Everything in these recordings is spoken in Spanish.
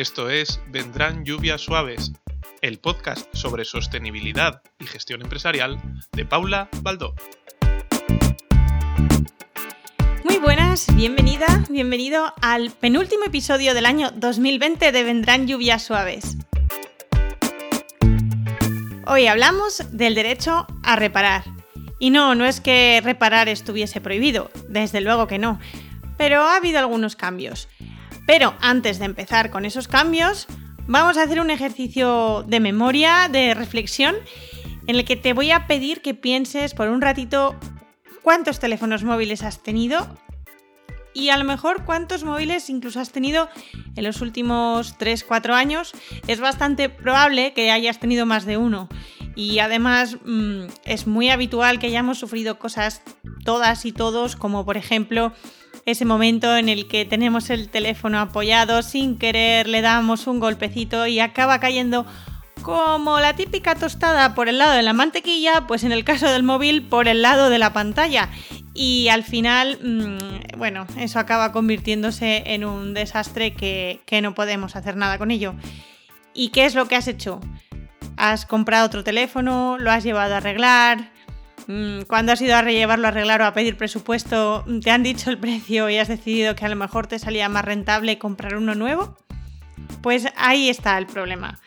Esto es Vendrán lluvias suaves, el podcast sobre sostenibilidad y gestión empresarial de Paula Baldó. Muy buenas, bienvenida, bienvenido al penúltimo episodio del año 2020 de Vendrán lluvias suaves. Hoy hablamos del derecho a reparar. Y no, no es que reparar estuviese prohibido, desde luego que no, pero ha habido algunos cambios. Pero antes de empezar con esos cambios, vamos a hacer un ejercicio de memoria, de reflexión, en el que te voy a pedir que pienses por un ratito cuántos teléfonos móviles has tenido y a lo mejor cuántos móviles incluso has tenido en los últimos 3-4 años. Es bastante probable que hayas tenido más de uno. Y además mm, es muy habitual que hayamos sufrido cosas todas y todos, como por ejemplo ese momento en el que tenemos el teléfono apoyado, sin querer le damos un golpecito y acaba cayendo como la típica tostada por el lado de la mantequilla, pues en el caso del móvil por el lado de la pantalla. Y al final, mm, bueno, eso acaba convirtiéndose en un desastre que, que no podemos hacer nada con ello. ¿Y qué es lo que has hecho? Has comprado otro teléfono, lo has llevado a arreglar, cuando has ido a rellevarlo, a arreglar o a pedir presupuesto, te han dicho el precio y has decidido que a lo mejor te salía más rentable comprar uno nuevo, pues ahí está el problema.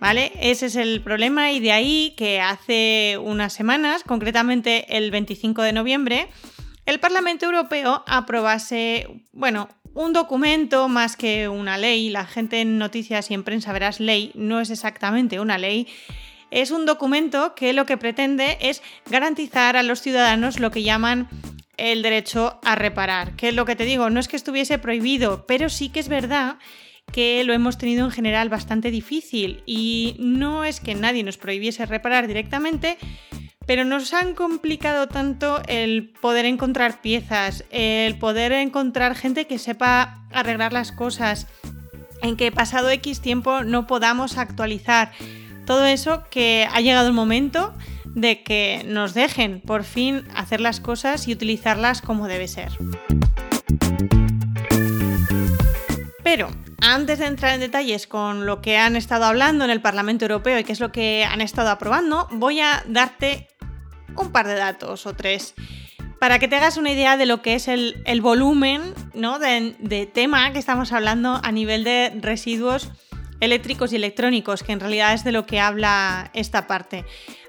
¿Vale? Ese es el problema y de ahí que hace unas semanas, concretamente el 25 de noviembre, el Parlamento Europeo aprobase, bueno, un documento más que una ley. La gente en noticias y en prensa verás ley, no es exactamente una ley, es un documento que lo que pretende es garantizar a los ciudadanos lo que llaman el derecho a reparar. Que es lo que te digo, no es que estuviese prohibido, pero sí que es verdad que lo hemos tenido en general bastante difícil y no es que nadie nos prohibiese reparar directamente, pero nos han complicado tanto el poder encontrar piezas, el poder encontrar gente que sepa arreglar las cosas, en que pasado X tiempo no podamos actualizar todo eso que ha llegado el momento de que nos dejen por fin hacer las cosas y utilizarlas como debe ser. Pero antes de entrar en detalles con lo que han estado hablando en el Parlamento Europeo y qué es lo que han estado aprobando, voy a darte un par de datos o tres para que te hagas una idea de lo que es el, volumen ¿no? de, de tema que estamos hablando a nivel de residuos eléctricos y electrónicos, que en realidad es de lo que habla esta parte.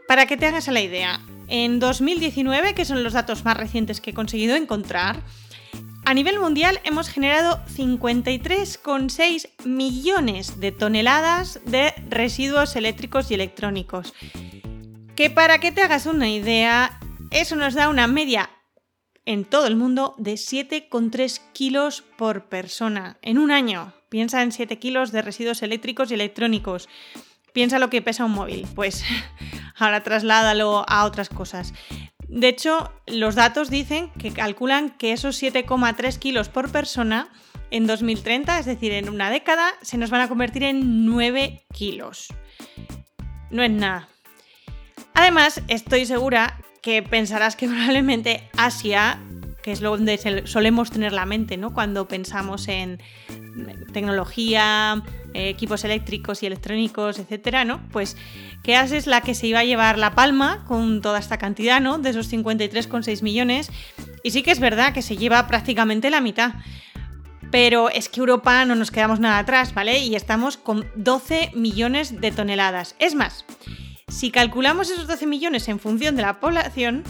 Para que te hagas la idea, en 2019, que son los datos más recientes que he conseguido encontrar, a nivel mundial hemos generado 53,6 millones de toneladas de residuos eléctricos y electrónicos. Que para que te hagas una idea, eso nos da una media en todo el mundo de 7,3 kilos por persona en un año. Piensa en 7 kilos de residuos eléctricos y electrónicos. Piensa lo que pesa un móvil. Pues ahora trasládalo a otras cosas. De hecho, los datos dicen que calculan que esos 7,3 kilos por persona en 2030, es decir, en una década, se nos van a convertir en 9 kilos. No es nada. Además, estoy segura que pensarás que probablemente Asia, que es donde solemos tener la mente, ¿no? Cuando pensamos en tecnología, eh, equipos eléctricos y electrónicos, etcétera, ¿no? Pues Asia es la que se iba a llevar la palma con toda esta cantidad, ¿no? De esos 53,6 millones. Y sí que es verdad que se lleva prácticamente la mitad. Pero es que Europa no nos quedamos nada atrás, ¿vale? Y estamos con 12 millones de toneladas. Es más, si calculamos esos 12 millones en función de la población,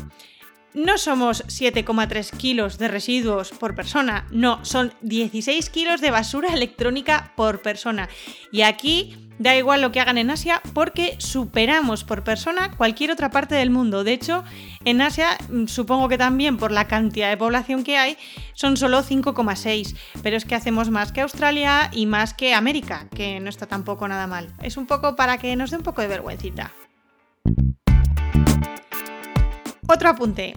no somos 7,3 kilos de residuos por persona, no, son 16 kilos de basura electrónica por persona. Y aquí da igual lo que hagan en Asia porque superamos por persona cualquier otra parte del mundo. De hecho, en Asia, mm, supongo que también por la cantidad de población que hay, son solo 5,6. Pero es que hacemos más que Australia y más que América, que no está tampoco nada mal. Es un poco para que nos dé un poco de vergüencita. Otro apunte.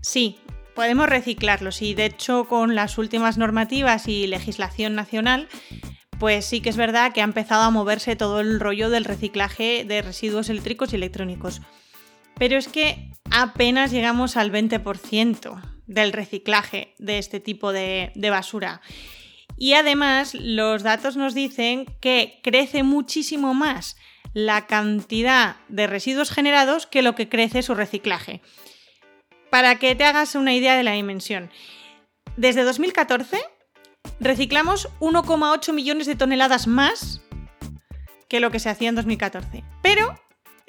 Sí, podemos reciclarlos y de hecho con las últimas normativas y legislación nacional, pues sí que es verdad que ha empezado a moverse todo el rollo del reciclaje de residuos eléctricos y electrónicos. Pero es que apenas llegamos al 20% del reciclaje de este tipo de, basura. Y además los datos nos dicen que crece muchísimo más la cantidad de residuos generados que lo que crece su reciclaje. Para que te hagas una idea de la dimensión. Desde 2014 reciclamos 1,8 millones de toneladas más que lo que se hacía en 2014. Pero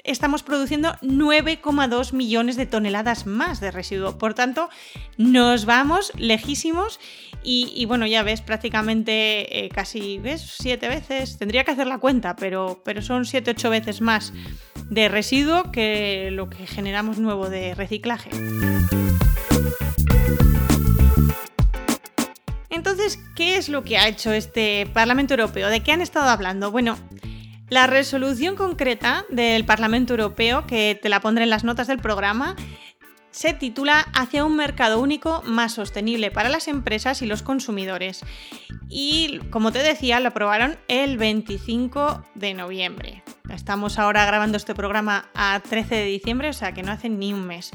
estamos produciendo 9,2 millones de toneladas más de residuo. Por tanto, nos vamos lejísimos y, bueno, ya ves, prácticamente eh, casi, ¿ves? Siete veces, tendría que hacer la cuenta, pero, pero son 7, 8 veces más de residuo que lo que generamos nuevo de reciclaje. Entonces, ¿qué es lo que ha hecho este Parlamento Europeo? ¿De qué han estado hablando? Bueno, la resolución concreta del Parlamento Europeo, que te la pondré en las notas del programa, se titula Hacia un mercado único más sostenible para las empresas y los consumidores. Y como te decía, lo aprobaron el 25 de noviembre. Estamos ahora grabando este programa a 13 de diciembre, o sea que no hace ni un mes.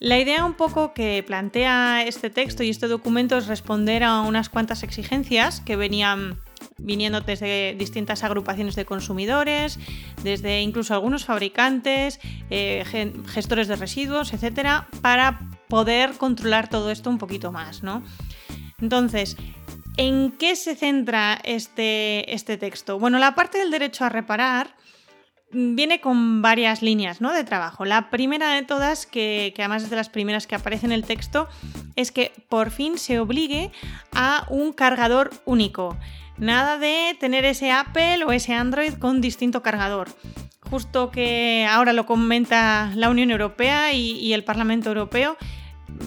La idea un poco que plantea este texto y este documento es responder a unas cuantas exigencias que venían viniendo desde distintas agrupaciones de consumidores, desde incluso algunos fabricantes, eh, gestores de residuos, etcétera, para poder controlar todo esto un poquito más, ¿no? Entonces, ¿en qué se centra este, este texto? Bueno, la parte del derecho a reparar viene con varias líneas ¿no? de trabajo. La primera de todas, que, que, además es de las primeras que aparece en el texto, es que por fin se obligue a un cargador único. Nada de tener ese Apple o ese Android con distinto cargador. Justo que ahora lo comenta la Unión Europea y, el Parlamento Europeo,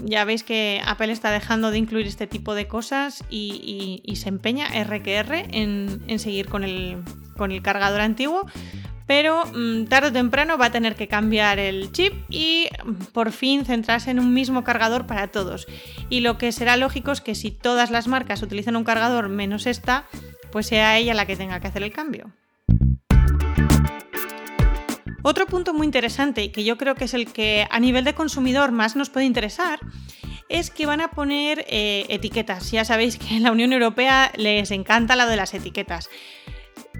ya veis que Apple está dejando de incluir este tipo de cosas y, se empeña RQR en, en seguir con el, con el cargador antiguo pero mm, tarde o temprano va a tener que cambiar el chip y mm, por fin centrarse en un mismo cargador para todos. Y lo que será lógico es que si todas las marcas utilizan un cargador menos esta, pues sea ella la que tenga que hacer el cambio. Otro punto muy interesante y que yo creo que es el que a nivel de consumidor más nos puede interesar es que van a poner eh, etiquetas. Ya sabéis que en la Unión Europea les encanta lo de las etiquetas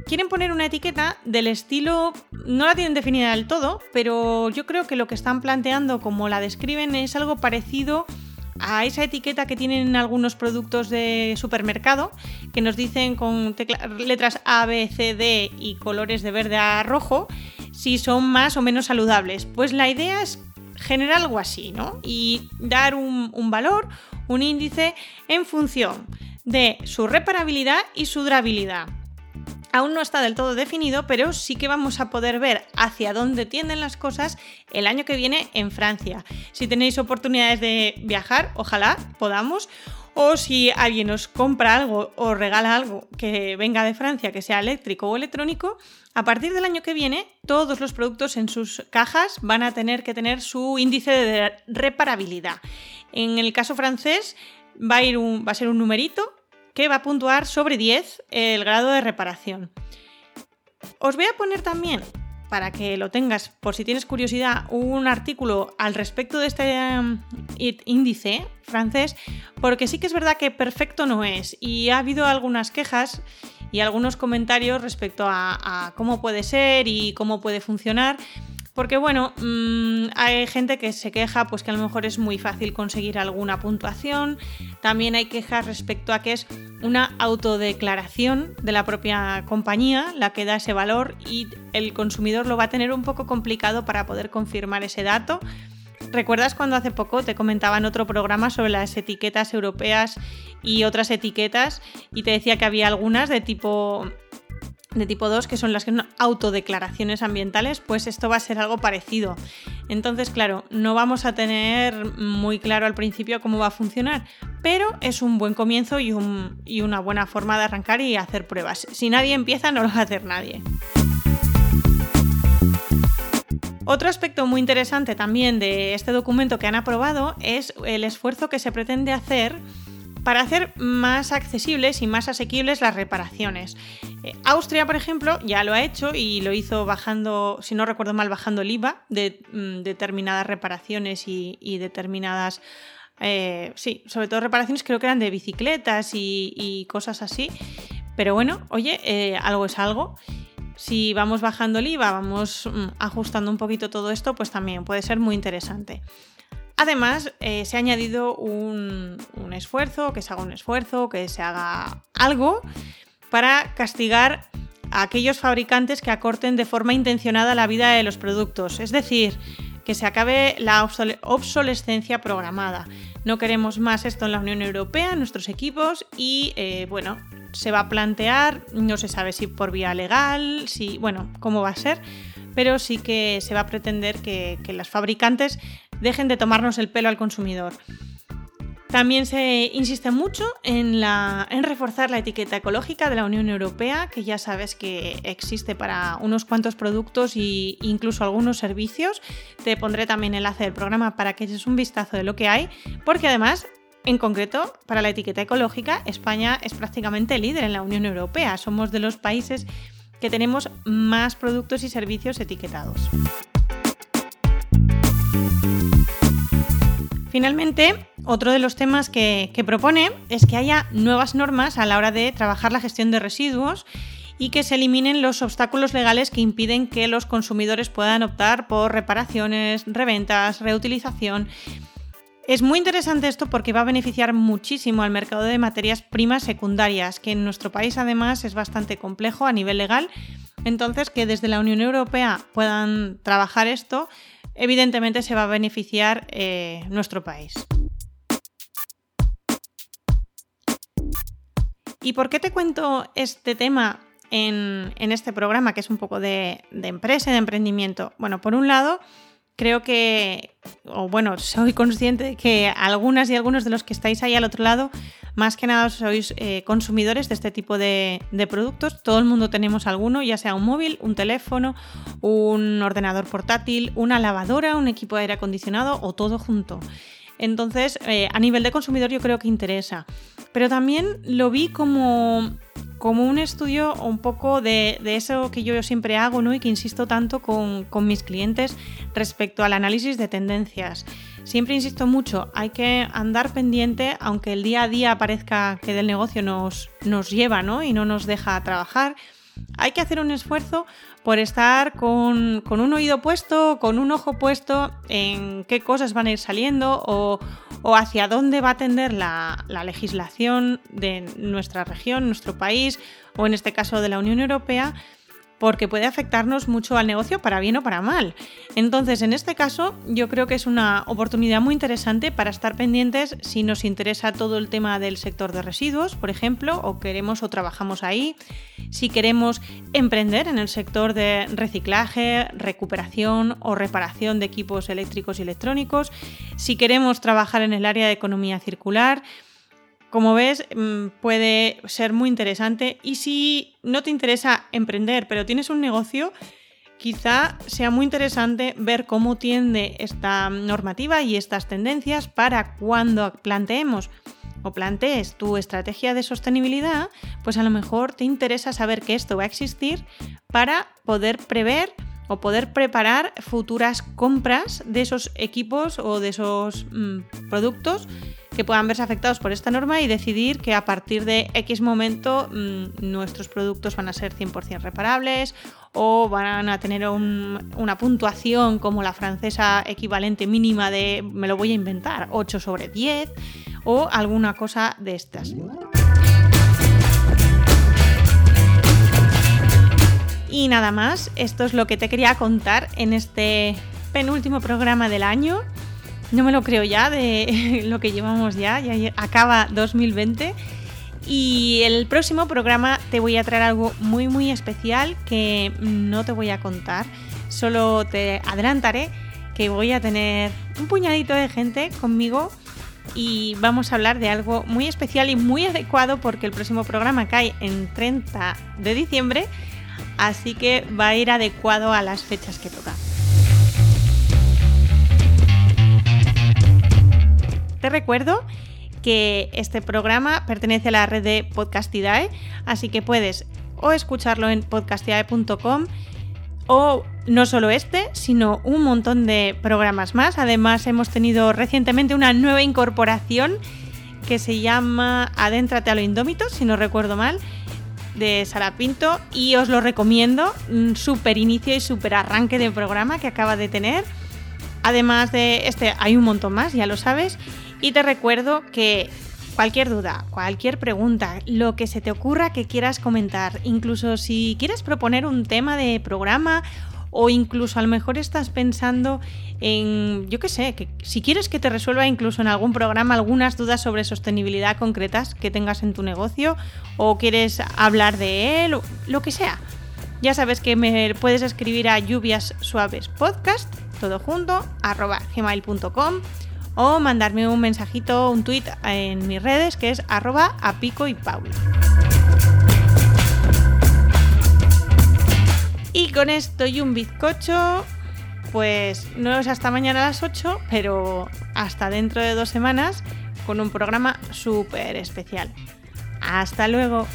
quieren poner una etiqueta del estilo, no la tienen definida del todo, pero yo creo que lo que están planteando como la describen es algo parecido a esa etiqueta que tienen algunos productos de supermercado, que nos dicen con letras A, B, C, D y colores de verde a rojo, si son más o menos saludables. Pues la idea es generar algo así, ¿no? Y dar un, un valor, un índice en función de su reparabilidad y su durabilidad aún no está del todo definido, pero sí que vamos a poder ver hacia dónde tienden las cosas el año que viene en Francia. Si tenéis oportunidades de viajar, ojalá podamos. O si alguien os compra algo o regala algo que venga de Francia, que sea eléctrico o electrónico, a partir del año que viene todos los productos en sus cajas van a tener que tener su índice de reparabilidad. En el caso francés va a, ir va a ser un numerito que va a puntuar sobre 10 el grado de reparación. Os voy a poner también, para que lo tengas, por si tienes curiosidad, un artículo al respecto de este um, índice francés, porque sí que es verdad que perfecto no es y ha habido algunas quejas y algunos comentarios respecto a cómo puede ser y cómo puede funcionar. Porque bueno, mm, hay gente que se queja pues que a lo mejor es muy fácil conseguir alguna puntuación. También hay quejas respecto a que es una autodeclaración de la propia compañía la que da ese valor y el consumidor lo va a tener un poco complicado para poder confirmar ese dato. ¿Recuerdas cuando hace poco te comentaba en otro programa sobre las etiquetas europeas y otras etiquetas y te decía que había algunas de tipo de tipo 2, que son las que son autodeclaraciones ambientales, pues esto va a ser algo parecido. Entonces, claro, no vamos a tener muy claro al principio cómo va a funcionar, pero es un buen comienzo y, y una buena forma de arrancar y hacer pruebas. Si nadie empieza, no lo va a hacer nadie. Otro aspecto muy interesante también de este documento que han aprobado es el esfuerzo que se pretende hacer para hacer más accesibles y más asequibles las reparaciones. Eh, Austria, por ejemplo, ya lo ha hecho y lo hizo bajando, si no recuerdo mal, bajando el IVA de mm, determinadas reparaciones y, determinadas eh, sí, sobre todo reparaciones creo que eran de bicicletas y, cosas así. Pero bueno, oye, eh, algo es algo. Si vamos bajando el IVA, vamos mm, ajustando un poquito todo esto, pues también puede ser muy interesante. Además, eh, se ha añadido un, esfuerzo, que se haga un esfuerzo, que se haga algo para castigar a aquellos fabricantes que acorten de forma intencionada la vida de los productos. Es decir, que se acabe la obsolescencia programada. No queremos más esto en la Unión Europea, en nuestros equipos, y eh, bueno, se va a plantear, no se sabe si por vía legal, si, bueno, cómo va a ser, pero sí que se va a pretender que las fabricantes dejen de tomarnos el pelo al consumidor. También se insiste mucho en, reforzar la etiqueta ecológica de la Unión Europea, que ya sabes que existe para unos cuantos productos e incluso algunos servicios. Te pondré también enlace del programa para que eches un vistazo de lo que hay, porque además en concreto, para la etiqueta ecológica, España es prácticamente líder en la Unión Europea. Somos de los países que tenemos más productos y servicios etiquetados. Finalmente, otro de los temas que, propone es que haya nuevas normas a la hora de trabajar la gestión de residuos y que se eliminen los obstáculos legales que impiden que los consumidores puedan optar por reparaciones, reventas, reutilización. Es muy interesante esto porque va a beneficiar muchísimo al mercado de materias primas secundarias, que en nuestro país además es bastante complejo a nivel legal. Entonces, que desde la Unión Europea puedan trabajar esto evidentemente se va a beneficiar eh, nuestro país. ¿Y por qué te cuento este tema en, este programa, que es un poco de, de empresa, de emprendimiento? Bueno, por un lado, creo que, o bueno, soy consciente de que algunas y algunos de los que estáis ahí al otro lado, más que nada sois eh, consumidores de este tipo de, productos. Todo el mundo tenemos alguno, ya sea un móvil, un teléfono, un ordenador portátil, una lavadora, un equipo de aire acondicionado o todo junto. Entonces, eh, a nivel de consumidor yo creo que interesa. Pero también lo vi como como un estudio un poco de, eso que yo siempre hago ¿no? y que insisto tanto con, mis clientes respecto al análisis de tendencias. Siempre insisto mucho, hay que andar pendiente, aunque el día a día parezca que del negocio nos, nos lleva ¿no? y no nos deja trabajar. Hay que hacer un esfuerzo por estar con, un oído puesto, con un ojo puesto en qué cosas van a ir saliendo o, hacia dónde va a tender la, la, legislación de nuestra región, nuestro país o en este caso de la Unión Europea porque puede afectarnos mucho al negocio para bien o para mal. Entonces, en este caso, yo creo que es una oportunidad muy interesante para estar pendientes si nos interesa todo el tema del sector de residuos, por ejemplo, o queremos o trabajamos ahí, si queremos emprender en el sector de reciclaje, recuperación o reparación de equipos eléctricos y electrónicos, si queremos trabajar en el área de economía circular, como ves, mm, puede ser muy interesante. Y si no te interesa emprender, pero tienes un negocio, quizá sea muy interesante ver cómo tiende esta normativa y estas tendencias para cuando planteemos o plantees tu estrategia de sostenibilidad, pues a lo mejor te interesa saber que esto va a existir para poder prever o poder preparar futuras compras de esos equipos o de esos mm, productos que puedan verse afectados por esta norma y decidir que a partir de X momento mm, nuestros productos van a ser 100% reparables o van a tener una puntuación como la francesa equivalente mínima de, me lo voy a inventar, 8 sobre 10 o alguna cosa de estas. Y nada más, esto es lo que te quería contar en este penúltimo programa del año. No me lo creo ya de lo que llevamos ya, ya acaba 2020. Y el próximo programa te voy a traer algo muy muy especial que no te voy a contar. Solo te adelantaré que voy a tener un puñadito de gente conmigo y vamos a hablar de algo muy especial y muy adecuado porque el próximo programa cae en 30 de diciembre, así que va a ir adecuado a las fechas que toca. Te recuerdo que este programa pertenece a la red de Podcastidae, así que puedes o escucharlo en podcastidae.com o no solo este, sino un montón de programas más. Además hemos tenido recientemente una nueva incorporación que se llama Adéntrate a lo indómito, si no recuerdo mal, de Sara Pinto y os lo recomiendo, un súper inicio y súper arranque de programa que acaba de tener. Además de este hay un montón más, ya lo sabes, y te recuerdo que cualquier duda, cualquier pregunta, lo que se te ocurra que quieras comentar, incluso si quieres proponer un tema de programa o incluso a lo mejor estás pensando en, yo qué sé, que si quieres que te resuelva incluso en algún programa algunas dudas sobre sostenibilidad concretas que tengas en tu negocio o quieres hablar de él, lo que sea. Ya sabes que me puedes escribir a lluvias suaves podcast, todo junto, arroba gmail.com o mandarme un mensajito, un tweet en mis redes que es arroba apico y paul. Y con esto y un bizcocho, pues no es hasta mañana a las 8, pero hasta dentro de dos semanas con un programa súper especial. Hasta luego.